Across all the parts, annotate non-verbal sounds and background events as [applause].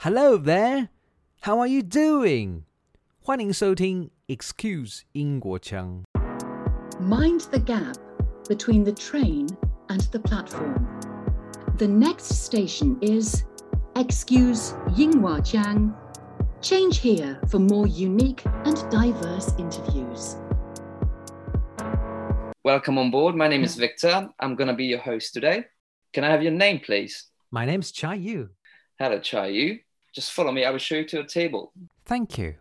Hello there, how are you doing? 欢迎收听 Excuse 英国腔。 Mind the gap between the train and the platform. The next station is Excuse Yinghuajiang. Change here for more unique and diverse interviews. Welcome on board. My name is Victor. I'm going to be your host today. Can I have your name, please? My name's Chai Yu. Hello, Chayu. Just follow me. I will show you to a table. Thank you.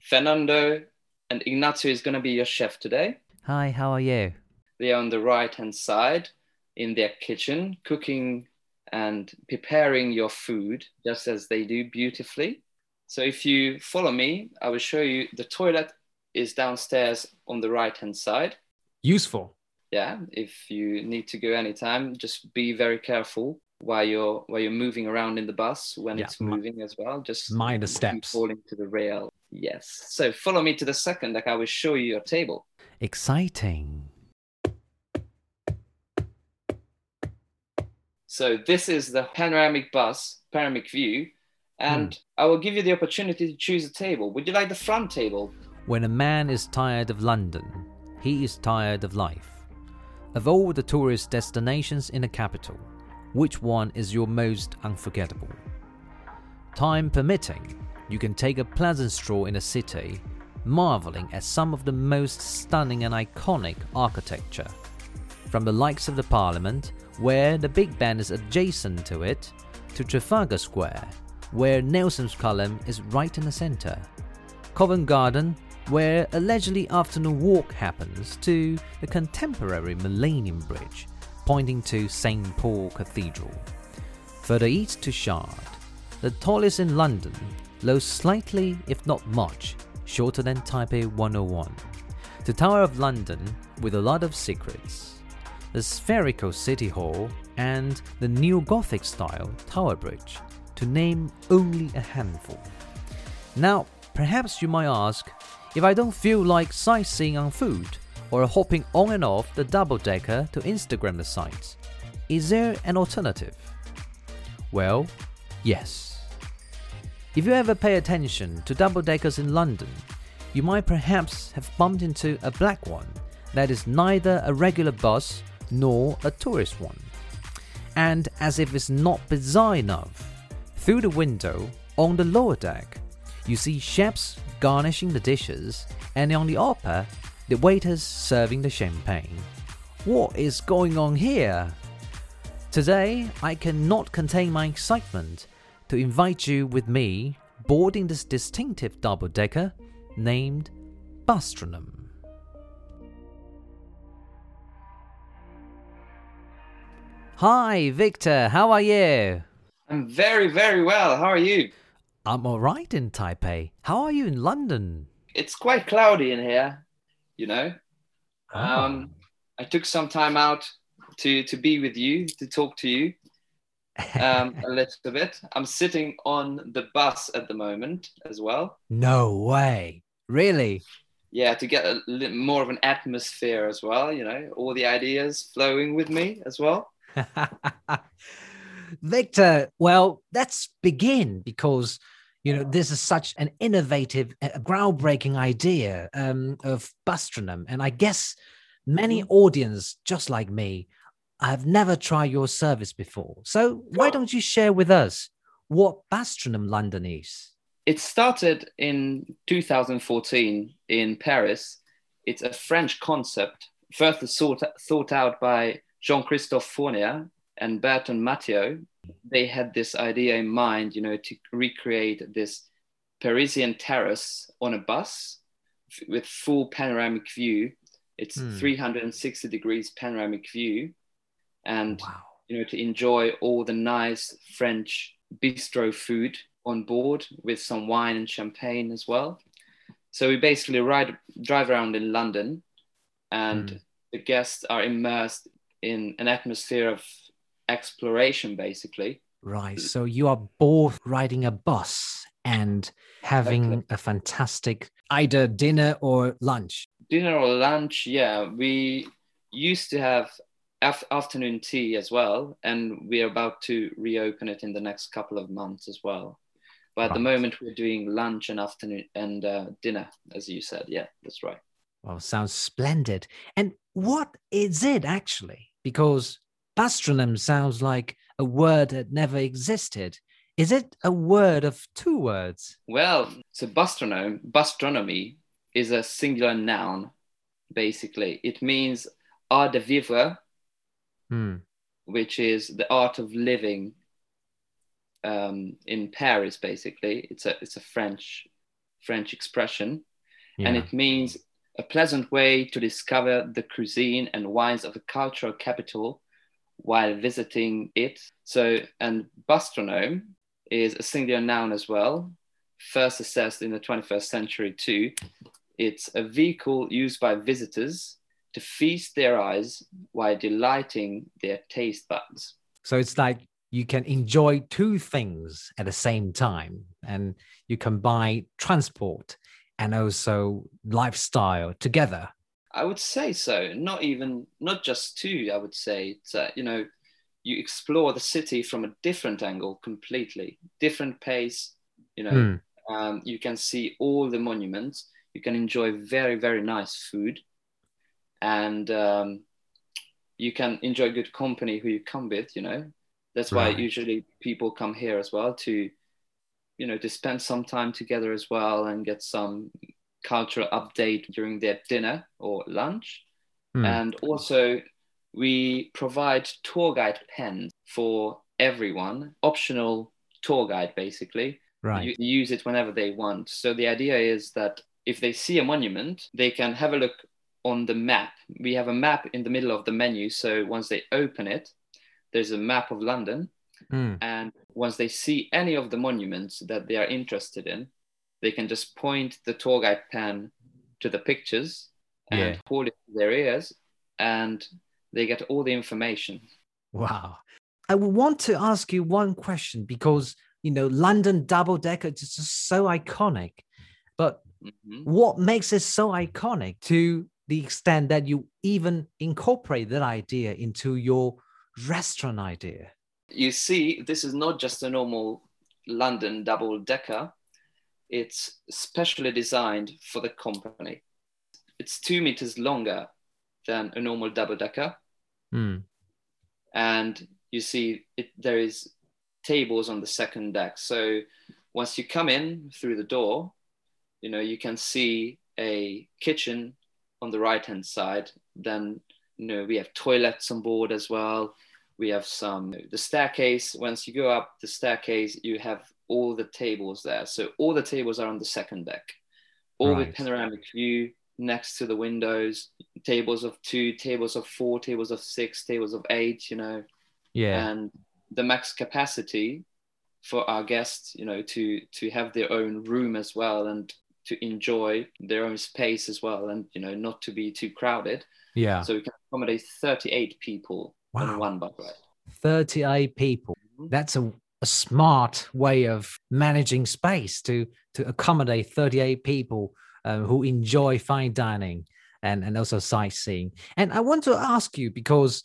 Fernando and Ignacio is going to be your chef today. Hi, how are you? They are on the right hand side in their kitchen, cooking and preparing your food just as they do beautifully. So if you follow me, I will show you the toilet is downstairs on the right hand side. Useful. yeah if you need to go anytime just be very careful while you're while you're moving around in the bus when Yeah, it's moving as well just minor steps. falling to the rail yes so follow me to the second like i will show you your table Exciting. so this is the panoramic bus panoramic view and Hmm. i will give you the opportunity to choose a table would you like the front table When a man is tired of London, he is tired of life. Of all the tourist destinations in the capital, which one is your most unforgettable? Time permitting, you can take a pleasant stroll in the city, marveling at some of the most stunning and iconic architecture. From the likes of the Parliament, where the Big Ben is adjacent to it, to Trafalgar Square, where Nelson's column is right in the centre. Covent Garden, where allegedly afternoon walk happens, to the contemporary Millennium Bridge, pointing to St. Paul Cathedral. Further east to Shard, the tallest in London, low slightly, if not much, shorter than Taipei 101. The Tower of London, with a lot of secrets. The spherical City Hall, and the neo Gothic style Tower Bridge, to name only a handful. Now, perhaps you might ask if I don't feel like sightseeing on foot or hopping on and off the double decker to Instagram the sites. Is there an alternative? Well, yes. If you ever pay attention to double deckers in London, you might perhaps have bumped into a black one that is neither a regular bus nor a tourist one. And as if it's not bizarre enough, through the window on the lower deck, you see chefs garnishing the dishes, and on the upper, the waiters serving the champagne. What is going on here? Today, I cannot contain my excitement to invite you with me boarding this distinctive double decker named Bustronome. Hi, Victor, how are you? i'm very very well how are you I'm alright in Taipei. How are you in London? it's quite cloudy in here you know um i took some time out to to be with you to talk to you um, [laughs] a little bit. I'm sitting on the bus at the moment as well. no way. Really? Yeah, to get a li- more of an atmosphere as well. You know, all the ideas flowing with me as well. [laughs] Victor, well, let's begin because you know this is such an innovative, uh, groundbreaking idea um, of Bustronome, and I guess many audience just like me have never tried your service before. So why don't you share with us what Bustronome London is? It started in 2014 in Paris. It's a French concept, first thought, thought out by Jean Christophe Fournier and Bertrand Mathieu. They had this idea in mind, you know, to recreate this Parisian terrace on a bus with full panoramic view. It's Hmm. 360 degrees panoramic view, and Wow. you know, to enjoy all the nice French bistro food on board with some wine and champagne as well. So we basically ride, drive around in London, and Mm. the guests are immersed in an atmosphere of exploration, basically. Right. So you are both riding a bus and having Exactly. a fantastic either dinner or lunch. Dinner or lunch, yeah, we used to have af- afternoon tea as well, and we're about to reopen it in the next couple of months as well. But at the moment, we're doing lunch and afternoon and uh, dinner, as you said. Yeah, that's right. Well, sounds splendid. And what is it actually? Because gastronom sounds like a word that never existed. Is it a word of two words? Well, so bastronome, bastronomy is a singular noun, basically. It means art de vivre, Hmm. which is the art of living um, in Paris, basically. It's a, it's a French, French expression. and it means a pleasant way to discover the cuisine and wines of a cultural capital while visiting it. So, and bastronome is a singular noun as well, first assessed in the 21st century too. It's a vehicle used by visitors to feast their eyes while delighting their taste buds. So it's like you can enjoy two things at the same time and you combine transport and also lifestyle together. I would say so. Not even, not just two. I would say it's, uh, you know, you explore the city from a different angle completely, different pace. You know, Hmm. um, you can see all the monuments. You can enjoy very, very nice food, and um, you can enjoy good company who you come with. You know, that's why Right. usually people come here as well to, you know, to spend some time together as well and get some cultural update during their dinner or lunch. Hmm. And also, we provide tour guide pens for everyone, optional tour guide basically. right. You use it whenever they want. So the idea is that if they see a monument, they can have a look on the map. We have a map in the middle of the menu. So once they open it, there's a map of London. Hmm. And once they see any of the monuments that they are interested in, they can just point the tour guide pen to the pictures and Yeah. hold it to their ears, and they get all the information. Wow. I would want to ask you one question because, you know, London double decker is just so iconic. But Mhm. what makes it so iconic to the extent that you even incorporate that idea into your restaurant idea? You see, this is not just a normal London double decker, it's specially designed for the company. It's two meters longer than a normal double decker. Hmm. and you see it, there is tables on the second deck. So once you come in through the door, you know you can see a kitchen on the right hand side. Then you know we have toilets on board as well. We have some the staircase. Once you go up the staircase, you have all the tables there. So all the tables are on the second deck, all Right. with panoramic view next to the windows. Tables of two, tables of four, tables of six, tables of eight. You know, Yeah. and the max capacity for our guests you know to to have their own room as well and to enjoy their own space as well and you know not to be too crowded yeah. so we can accommodate 38 people Wow. on one bus ride 38 people. Mhm. That's a, a smart way of managing space to, to accommodate 38 people um, who enjoy fine dining and, and also sightseeing. And I want to ask you because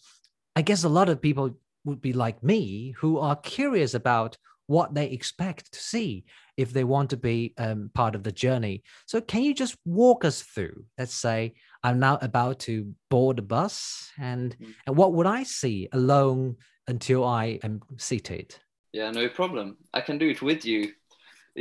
I guess a lot of people would be like me who are curious about what they expect to see if they want to be um, part of the journey. So, can you just walk us through? Let's say I'm now about to board the bus, and, Mhm. and what would I see alone until I am seated? Yeah no problem i can do it with you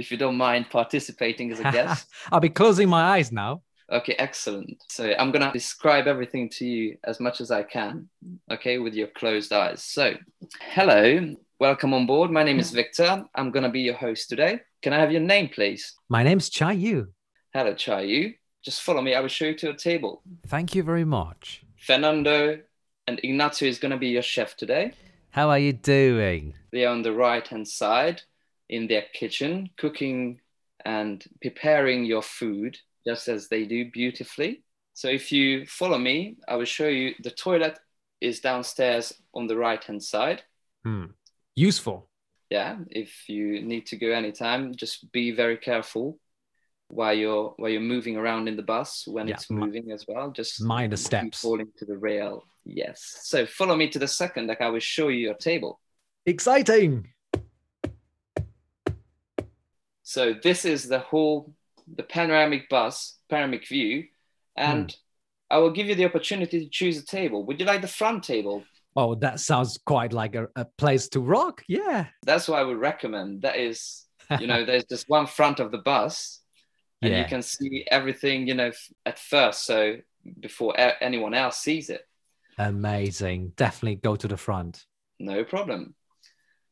if you don't mind participating as a guest [laughs] I'll be closing my eyes now. Okay, excellent. So I'm going to describe everything to you as much as I can, okay, with your closed eyes. So, hello, welcome on board. My name is Victor. I'm going to be your host today. Can I have your name, please? My name's Chai Yu. Hello, Chai Yu. Just follow me. I will show you to a table. Thank you very much. Fernando and Ignacio is going to be your chef today. How are you doing? They are on the right hand side in their kitchen, cooking and preparing your food just as they do beautifully. So if you follow me, I will show you the toilet is downstairs on the right hand side. Hmm. Useful. Yeah, if you need to go anytime, just be very careful while you're while you're moving around in the bus when Yeah, it's moving as well. Just mind the steps. falling to the rail. Yes. So follow me to the second deck. I will show you your table. Exciting. So this is the whole the panoramic bus, panoramic view, and Hmm. I will give you the opportunity to choose a table. Would you like the front table? Oh, that sounds quite like a, a place to rock. Yeah. That's what I would recommend. That is, [laughs] you know, there's just one front of the bus, and Yeah. you can see everything, you know, at first. So before anyone else sees it, Amazing. Definitely go to the front. no problem.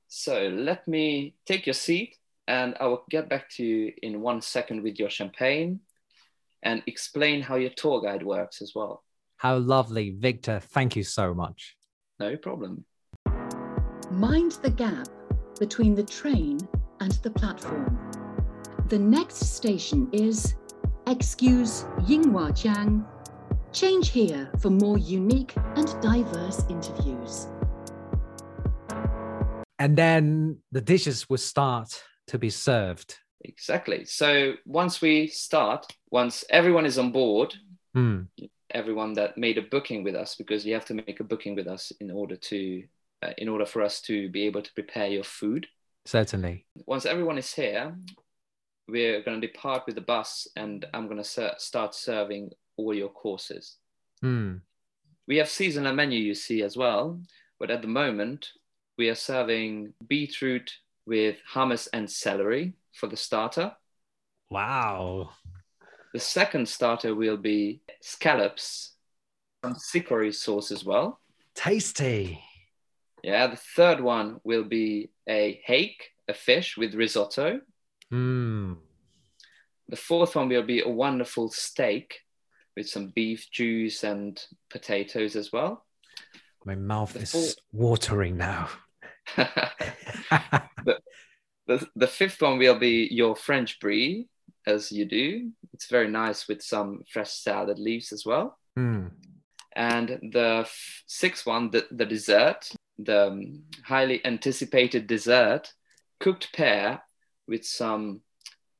So let me take your seat, and I will get back to you in one second with your champagne, and explain how your tour guide works as well. How lovely. Victor, thank you so much. No problem. Mind the gap between the train and the platform. The next station is Excuse Yinghuajiang. Change here for more unique and diverse interviews. And then the dishes will start to be served. Exactly. So once we start, once everyone is on board, Hmm. everyone that made a booking with us, because you have to make a booking with us in order to, uh, in order for us to be able to prepare your food. Certainly. Once everyone is here, we're going to depart with the bus, and I'm going to ser- start serving all your courses. Hmm. We have seasonal menu, you see as well, but at the moment we are serving beetroot with hummus and celery for the starter. Wow. The second starter will be scallops, some chicory sauce as well. Tasty. Yeah, the third one will be a hake, a fish with risotto. Hmm. The fourth one will be a wonderful steak with some beef juice and potatoes as well. My mouth The is fourth- watering now. [laughs] the, the fifth one will be your French brie, as you do. It's very nice with some fresh salad leaves as well. Hmm. And the f- sixth one, the, the dessert, the um, highly anticipated dessert, cooked pear with some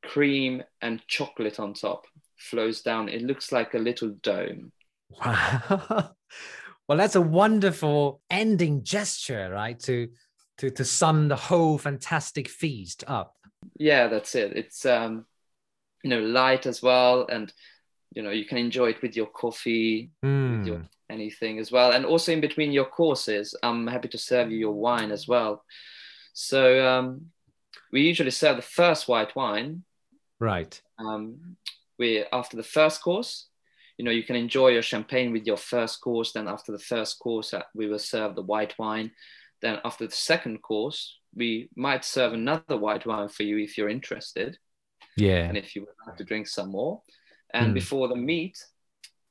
cream and chocolate on top, flows down. It looks like a little dome. Wow. [laughs] well, that's a wonderful ending gesture, right? To to to sum the whole fantastic feast up. Yeah, that's it. It's um, you know light as well, and you know you can enjoy it with your coffee, Hmm. your anything as well. And also in between your courses, I'm happy to serve you your wine as well. So um, we usually serve the first white wine. Right. Um, we after the first course, you know, you can enjoy your champagne with your first course. Then after the first course, uh, we will serve the white wine. Then after the second course, we might serve another white wine for you if you're interested Yeah. and if you would like to drink some more. And Mm. before the meat,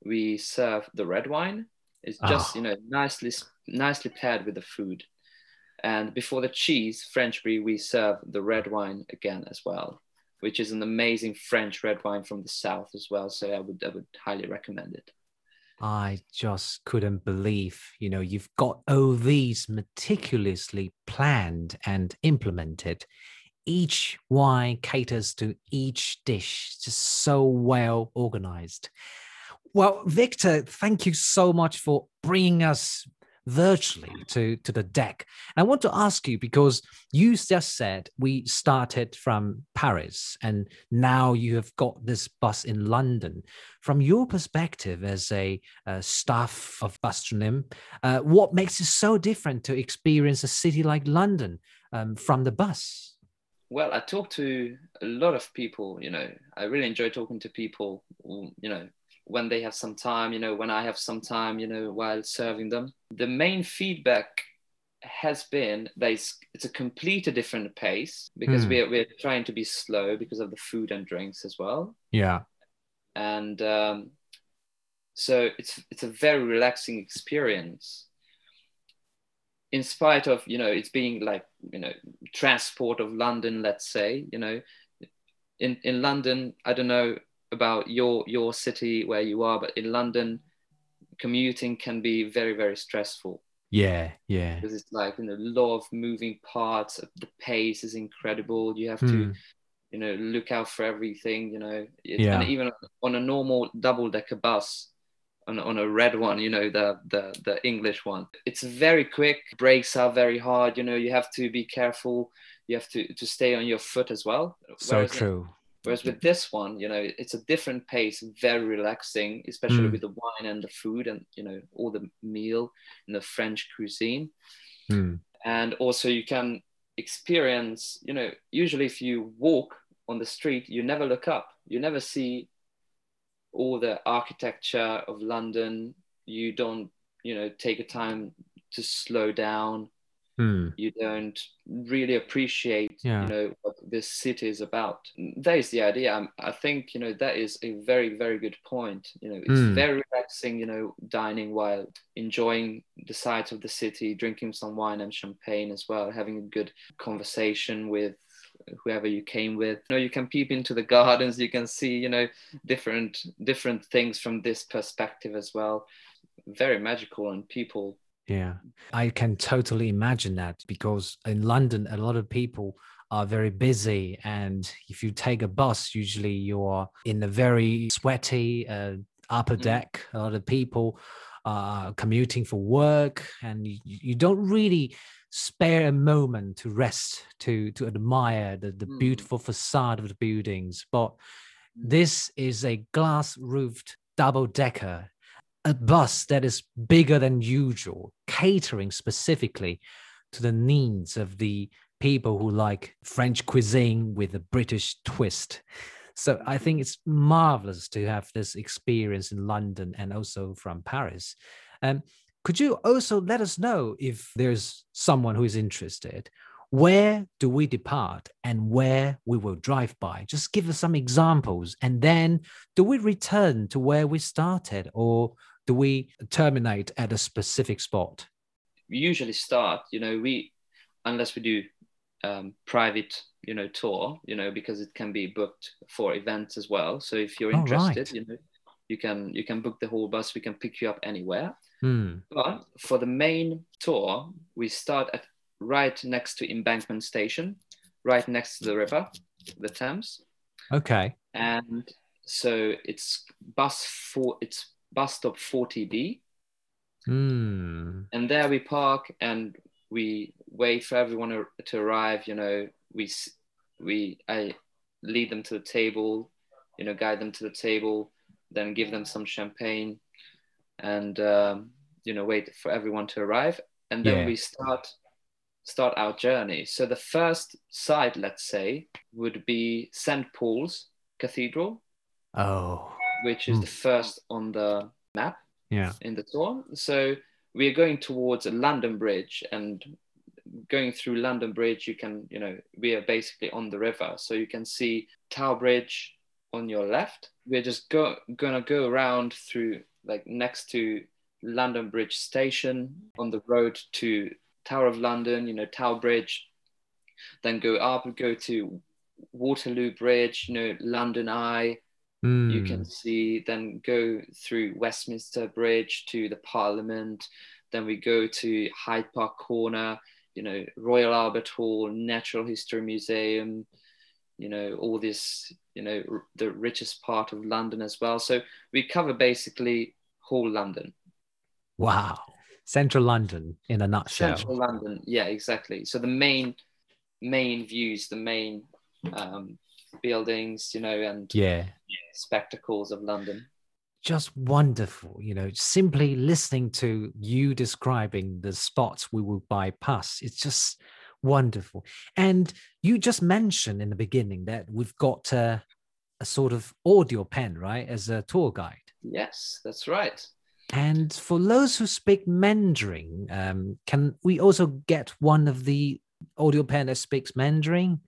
we serve the red wine. It's just Ah. you know nicely nicely paired with the food. And before the cheese, French brie, we serve the red wine again as well, which is an amazing French red wine from the south as well. So I would I would highly recommend it. I just couldn't believe, you know, you've got all these meticulously planned and implemented. Each wine caters to each dish, just so well organized. Well, Victor, thank you so much for bringing us virtually to, to the deck. And I want to ask you because you just said we started from Paris and now you have got this bus in London. From your perspective as a, uh staff of Bustronome, uh, what makes it so different to experience a city like London um, from the bus? Well, I talk to a lot of people, you know, I really enjoy talking to people, you know, when they have some time, you know, when I have some time, you know, while serving them. The main feedback has been that it's, it's a completely different pace because Hmm. we're, we're trying to be slow because of the food and drinks as well. Yeah. And um, so it's, it's a very relaxing experience in spite of you know it's being like you know transport of london let's say you know in in london i don't know about your your city where you are but in london commuting can be very very stressful Yeah. Yeah. because it's like you know a lot of moving parts the pace is incredible you have to Hmm. you know look out for everything you know it, Yeah. and even on a normal double decker bus on, on a red one you know the, the the english one it's very quick brakes are very hard you know you have to be careful you have to to stay on your foot as well. So Whereas- true. Whereas with this one, you know, it's a different pace, very relaxing, especially Mm. with the wine and the food and you know all the meal in the French cuisine. Hmm. And also you can experience, you know, usually if you walk on the street, you never look up, you never see all the architecture of London. You don't, you know, take a time to slow down Hmm. you don't really appreciate Yeah. you know what this city is about that is the idea I'm, i think you know that is a very very good point you know it's Mm. very relaxing you know dining while enjoying the sights of the city drinking some wine and champagne as well having a good conversation with whoever you came with you know you can peep into the [laughs] gardens you can see you know different different things from this perspective as well very magical and people Yeah, I can totally imagine that because in London, a lot of people are very busy. And if you take a bus, usually you're in a very sweaty uh, upper Mm. deck. A lot of people are commuting for work, and you, you don't really spare a moment to rest, to, to admire the, the Mm. beautiful facade of the buildings. But this is a glass roofed double decker a bus that is bigger than usual, catering specifically to the needs of the people who like French cuisine with a British twist. So I think it's marvelous to have this experience in London and also from Paris. Um, could you also let us know if there's someone who is interested? Where do we depart and where we will drive by? Just give us some examples. And then do we return to where we started or do we terminate at a specific spot? we usually start you know we unless we do um, private you know tour you know because it can be booked for events as well so if you're Oh, interested right. you know you can you can book the whole bus we can pick you up anywhere Hmm. but for the main tour we start at right next to embankment station right next to the river the thames Okay. and so it's bus for it's bus stop 40b Hmm. and there we park and we wait for everyone to, to arrive you know. We we i lead them to the table you know guide them to the table then give them some champagne and um, you know wait for everyone to arrive. And then Yeah. we start start our journey. So the first site let's say would be st paul's cathedral. Oh, which is Hmm. the first on the map yeah. in the tour. So we are going towards London Bridge and going through London Bridge, you can, you know, we are basically on the river. So you can see Tower Bridge on your left. We're just go, gonna go around through like next to London Bridge station on the road to Tower of London, you know, Tower Bridge, then go up, and go to Waterloo Bridge, you know, London Eye, you Hmm. can see then go through westminster bridge to the parliament then we go to hyde park corner you know royal albert hall natural history museum you know all this you know r- the richest part of london as well so we cover basically whole london Wow. Central London in a nutshell. central london yeah exactly so the main main views the main um, buildings you know and Yeah. spectacles of london Just wonderful. You know, simply listening to you describing the spots we will bypass. It's just wonderful. And you just mentioned in the beginning that we've got uh, a sort of audio pen, right, as a tour guide. yes that's right And for those who speak Mandarin, um, can we also get one of the audio pen that speaks Mandarin?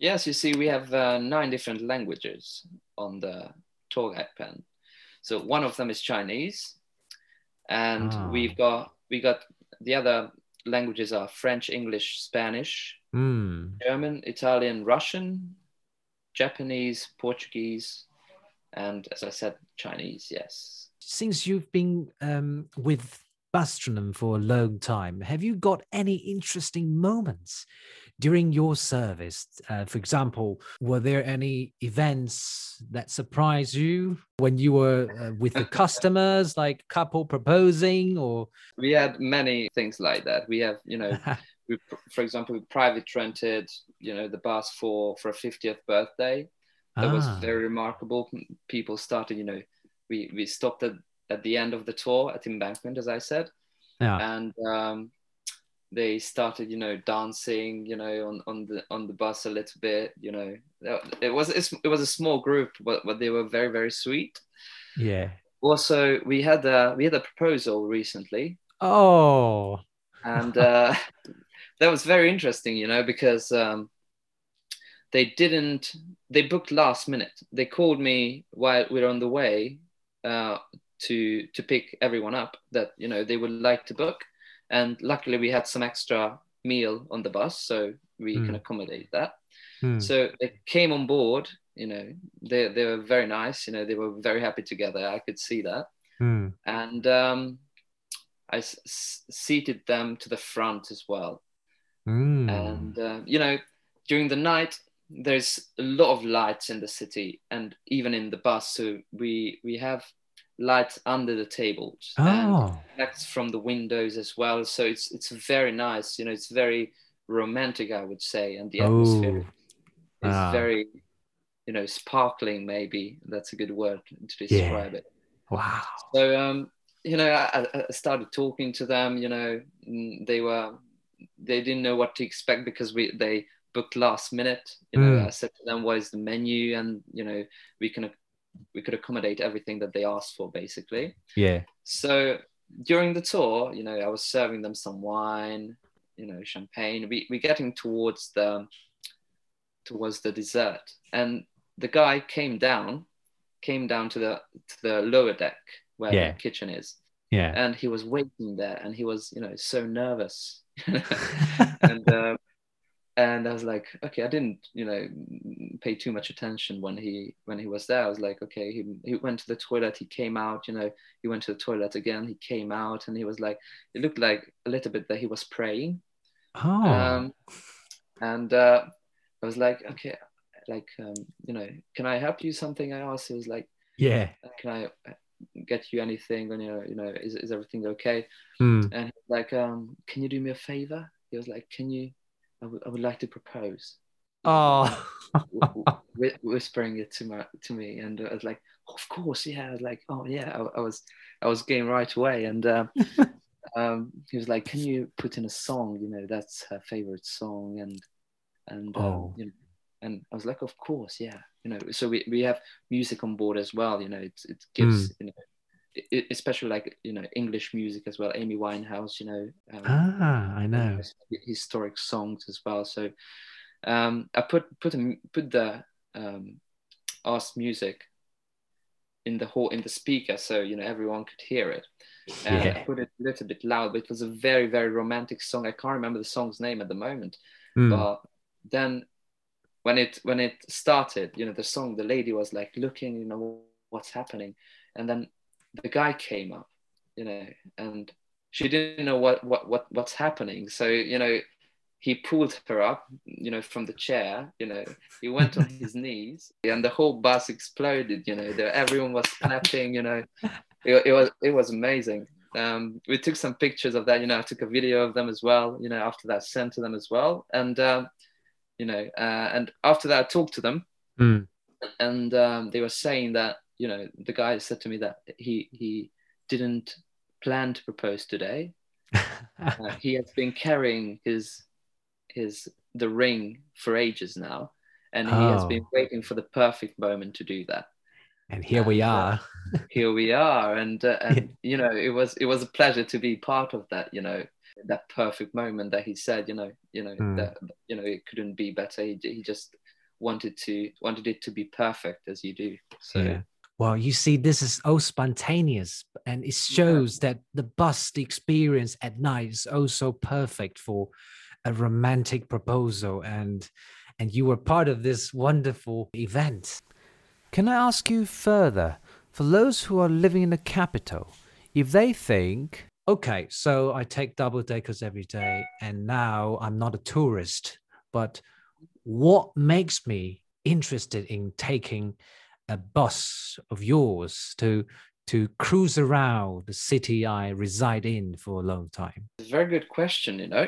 Yes, you see, we have uh, nine different languages on the tour guide pen. So one of them is Chinese, and Ah. we've got we got the other languages are French, English, Spanish, Hmm. German, Italian, Russian, Japanese, Portuguese, and as I said, Chinese. Yes. Since you've been um, with Bustronome for a long time, have you got any interesting moments during your service? Uh, for example, were there any events that surprised you when you were uh, with the [laughs] customers, like couple proposing or? We had many things like that. We have, you know, [laughs] we, for example, we private rented, you know, the bus for for a 50th birthday. That was Ah. very remarkable. People started, you know, we we stopped at at the end of the tour at Embankment, as I said, Yeah. and um, they started, you know, dancing, you know, on, on the on the bus a little bit. You know, it was it was a small group, but but they were very very sweet. Yeah. Also, we had a we had a proposal recently, Oh. and uh, [laughs] that was very interesting, you know, because um, they didn't they booked last minute. They called me while we were on the way uh, to to pick everyone up that you know they would like to book, and luckily we had some extra meal on the bus, so we Hmm. can accommodate that. Hmm. So they came on board. You know, they they were very nice. You know, they were very happy together. I could see that Hmm. and um, I s- s- seated them to the front as well. Hmm. And uh, you know, during the night, there's a lot of lights in the city, and even in the bus. So we we have lights under the tables and Oh. lights from the windows as well. So it's it's very nice. You know, it's very romantic, I would say, and the atmosphere Oh. is Ah. very, you know, sparkling. Maybe that's a good word to Yeah. describe it. Wow. So um, you know, I, I- I started talking to them. You know, mm, they were they didn't know what to expect because we they booked last minute. You know, Mm. I said to them, "What is the menu?" And you know, we can we could accommodate everything that they asked for, basically. Yeah. So during the tour, you know, I was serving them some wine, you know, champagne. We we're getting towards the towards the dessert, and the guy came down, came down to the to the lower deck where Yeah. the kitchen is, Yeah. and he was waiting there, and he was, you know, so nervous, [laughs] [laughs] and uh, and I was like, okay, I didn't, you know, pay too much attention when he when he was there. I was like, okay, he he went to the toilet, he came out, you know, he went to the toilet again, he came out, and he was like, it looked like a little bit that he was praying, oh. um, and uh, I was like, okay, like, um, you know, can I help you something? I asked. He was like, yeah. can I uh, get you anything? And you know, you know, is is everything okay? Hmm. And he was like, um, can you do me a favor? He was like, can you? I would I would like to propose. Oh. [laughs] wh- whispering it to my to me, and I was like, of course, yeah. I was like, oh yeah, I, I was I was game right away, and um, [laughs] um, he was like, can you put in a song? You know, that's her favorite song, and and um, Oh. you know, and I was like, of course, yeah. You know, so we, we have music on board as well. You know, it it gives you know. Especially like you know English music as well, Amy Winehouse, you know, um, ah, I know. historic songs as well. So um, I put put a, put the um, asked music in the whole in the speaker, so you know everyone could hear it. And I put it a little bit loud, but it was a very very romantic song. I can't remember the song's name at the moment, Hmm. but then when it when it started, you know, the song, the lady was like looking, you know, what's happening, and then the guy came up, you know, and she didn't know what what what what's happening. So you know, he pulled her up, you know, from the chair. You know, he went on his [laughs] knees, and the whole bus exploded. You know, there, everyone was clapping. You know, [laughs] it, it was it was amazing. Um, we took some pictures of that. You know, I took a video of them as well. You know, after that, sent to them as well, and um, you know, uh, and after that, I talked to them Hmm. and um, they were saying that you know the guy said to me that he he didn't plan to propose today. [laughs] Uh, he has been carrying his his the ring for ages now, and he has Oh. been waiting for the perfect moment to do that. and here we uh, are. [laughs] Here we are, and uh, and you know it was it was a pleasure to be part of that. You know that perfect moment that he said. You know you know Mm. that you know it couldn't be better. He, he just wanted to wanted it to be perfect as you do. So. yeah. Well, you see, this is oh spontaneous, and it shows that the bus, the experience at night is oh so perfect for a romantic proposal, and and you were part of this wonderful event. Can I ask you further, for those who are living in the capital, if they think, Okay, so I take double deckers every day, and now I'm not a tourist. But what makes me interested in taking a bus of yours to to cruise around the city I reside in for a long time? It's a very good question. You know,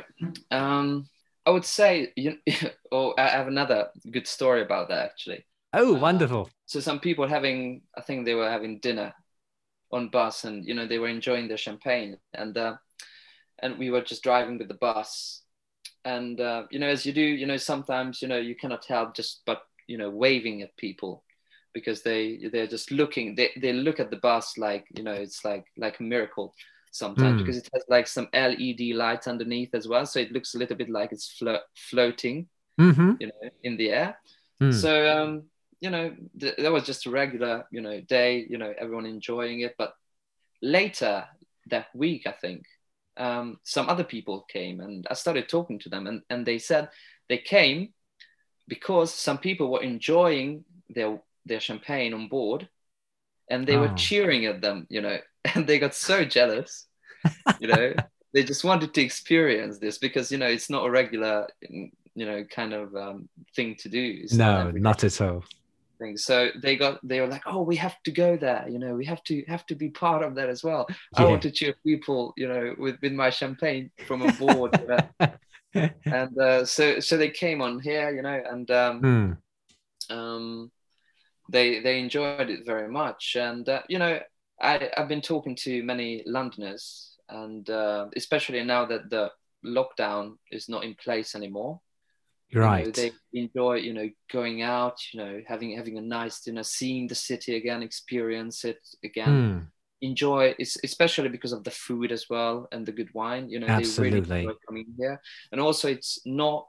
um, I would say, you. [laughs] or I have another good story about that actually. Oh, Uh, wonderful! So some people having, I think they were having dinner on bus, and you know they were enjoying their champagne, and uh, and we were just driving with the bus, and uh, you know as you do, you know sometimes you know you cannot help just but you know waving at people because they they're just looking they, they look at the bus like you know it's like like a miracle sometimes Mm. because it has like some led lights underneath as well so it looks a little bit like it's flo- floating hmm you know in the air Mm. so um you know th- that was just a regular you know day you know everyone enjoying it but later that week i think um some other people came and i started talking to them and, and they said they came because some people were enjoying their their champagne on board and they were Oh. cheering at them you know [laughs] and they got so jealous you know [laughs] they just wanted to experience this because you know it's not a regular you know kind of um, thing to do It's no, every not at all. thing. so they got they were like oh we have to go there you know we have to have to be part of that as well i want to cheer people you know with with my champagne from aboard you know? [laughs] and uh, so so they came on here you know and um, Hmm. um, they they enjoyed it very much. And uh, you know, I I've been talking to many Londoners, and uh, especially now that the lockdown is not in place anymore. you know, Right. they enjoy you know going out, you know, having having a nice dinner, seeing the city again, experience it again. Hmm. Enjoy, especially because of the food as well and the good wine. You know, they Absolutely. really enjoy coming here, and also it's not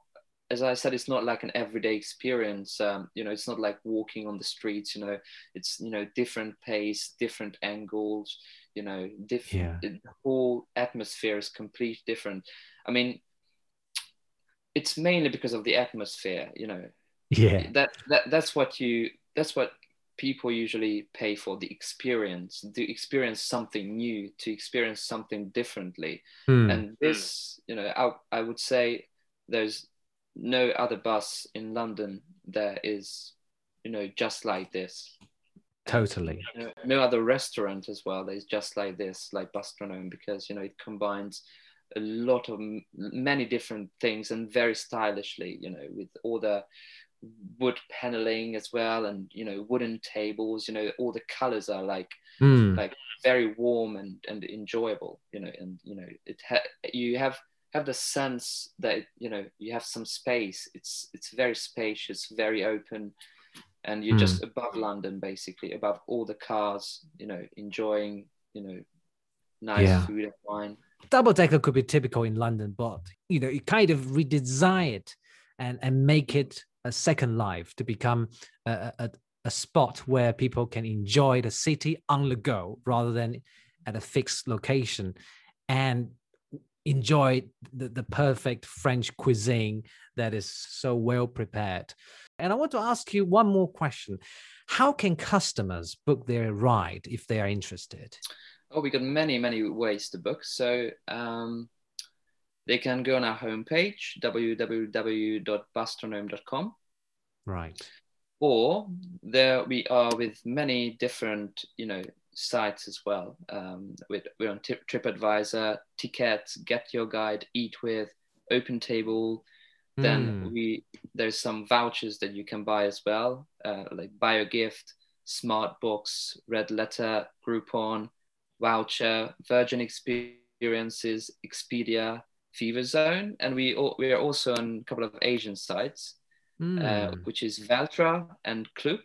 as I said, it's not like an everyday experience. Um, you know, it's not like walking on the streets. You know, it's you know different pace, different angles. You know, different. Yeah. The whole atmosphere is completely different. I mean, it's mainly because of the atmosphere. You know, Yeah. that that that's what you that's what people usually pay for the experience to experience something new to experience something differently Hmm. and this you know I, I would say there's no other bus in london that is you know just like this Totally. no, no other restaurant as well that is just like this like Bustronome because you know it combines a lot of many different things and very stylishly you know with all the wood paneling as well and you know wooden tables you know all the colors are like Hmm. like very warm and and enjoyable you know and you know it ha- you have have the sense that you know you have some space it's it's very spacious very open and you're Hmm. just above london basically above all the cars you know enjoying you know nice Yeah. food and wine double decker could be typical in London, but you know, you kind of redesign it and and make it a second life to become a, a, a spot where people can enjoy the city on the go rather than at a fixed location and enjoy the, the perfect French cuisine that is so well prepared. And I want to ask you one more question. How can customers book their ride if they are interested? oh we got many many ways to book so um, they can go on our homepage www.bustronome.com Right. or there we are with many different you know sites as well um, with, we're on Trip, tripadvisor tickets get your guide eat with open table then Hmm. we there's some vouchers that you can buy as well uh, like buy a gift smart box red letter groupon voucher virgin experiences expedia fever zone and we al- we are also on a couple of asian sites uh, Hmm. which is Veltra and Klook,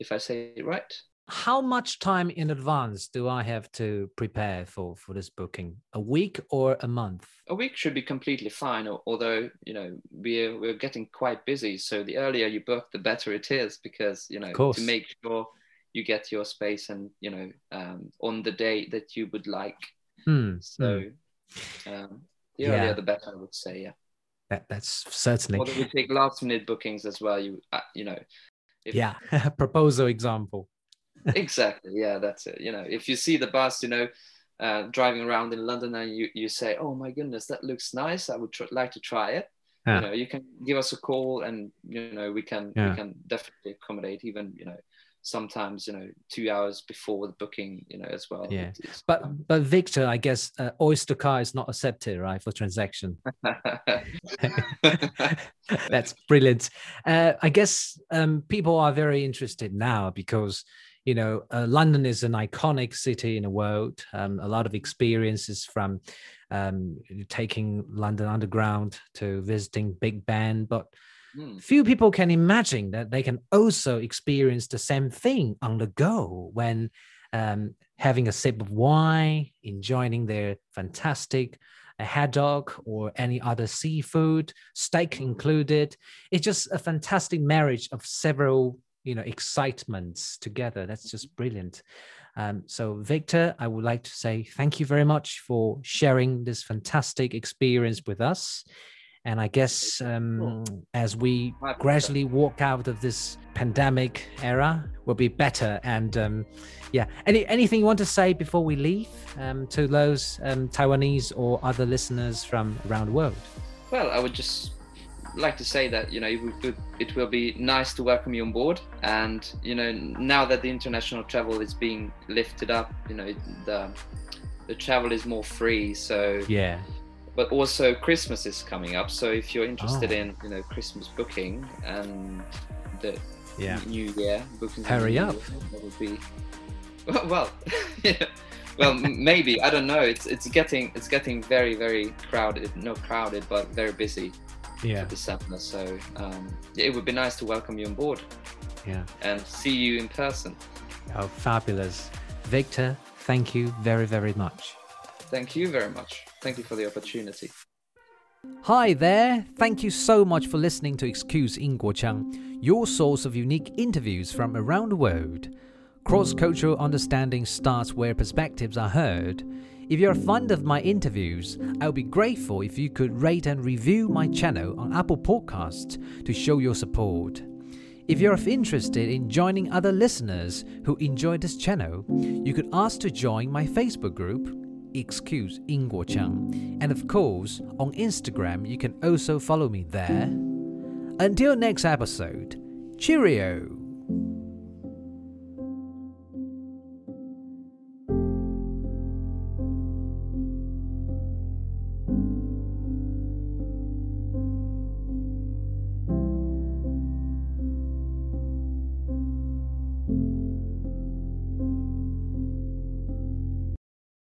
if I say it right. How much time in advance do I have to prepare for for this booking? A week or a month? A week should be completely fine, although you know we're we're getting quite busy. So the earlier you book, the better it is, because you know to make sure you get your space and you know um, on the day that you would like. Hmm, So hmm. um, the Yeah. earlier the better, I would say. Yeah. That, that's certainly Although we take last minute bookings as well. You uh, you know. if- yeah. [laughs] Proposal example. Exactly yeah that's it you know if you see the bus you know uh, driving around in london and you, you say oh my goodness that looks nice i would tr- like to try it Yeah. you know you can give us a call and you know we can Yeah. we can definitely accommodate even you know sometimes you know two hours before the booking you know as well. Yeah. But but victor i guess uh, oyster card is not accepted right for transaction? [laughs] [laughs] That's brilliant. Uh, i guess um, people are very interested now because you know uh, london is an iconic city in the world um, a lot of experiences from um, taking london underground to visiting big ben but Mm. Few people can imagine that they can also experience the same thing on the go when um, having a sip of wine, enjoying their fantastic uh, haddock or any other seafood, steak included. It's just a fantastic marriage of several, you know, excitements together. That's just brilliant. Um, so, Victor, I would like to say thank you very much for sharing this fantastic experience with us. And I guess um, as we gradually walk out of this pandemic era, we'll be better. And um, yeah, any anything you want to say before we leave um, to those um, Taiwanese or other listeners from around the world? Well, I would just like to say that you know it, it will be nice to welcome you on board, and you know now that the international travel is being lifted up, you know the the travel is more free. So yeah but also Christmas is coming up. So if you're interested oh. in you know Christmas booking and the yeah. New Year booking, hurry up. Year, that would be [laughs] well, well yeah. [laughs] Well, maybe I don't know. It's it's getting it's getting very very crowded. not crowded, but very busy. Yeah. December. So um, it would be nice to welcome you on board. Yeah. And see you in person. Oh, fabulous, Victor! Thank you very very much. Thank you very much. Thank you for the opportunity. Hi there. Thank you so much for listening to Excuse Chang, your source of unique interviews from around the world. Cross cultural understanding starts where perspectives are heard. If you're a fond of my interviews, I would be grateful if you could rate and review my channel on Apple Podcasts to show your support. If you're interested in joining other listeners who enjoy this channel, you could ask to join my Facebook group excuse Ingguo Chang. And of course, on Instagram, you can also follow me there. Until next episode, cheerio!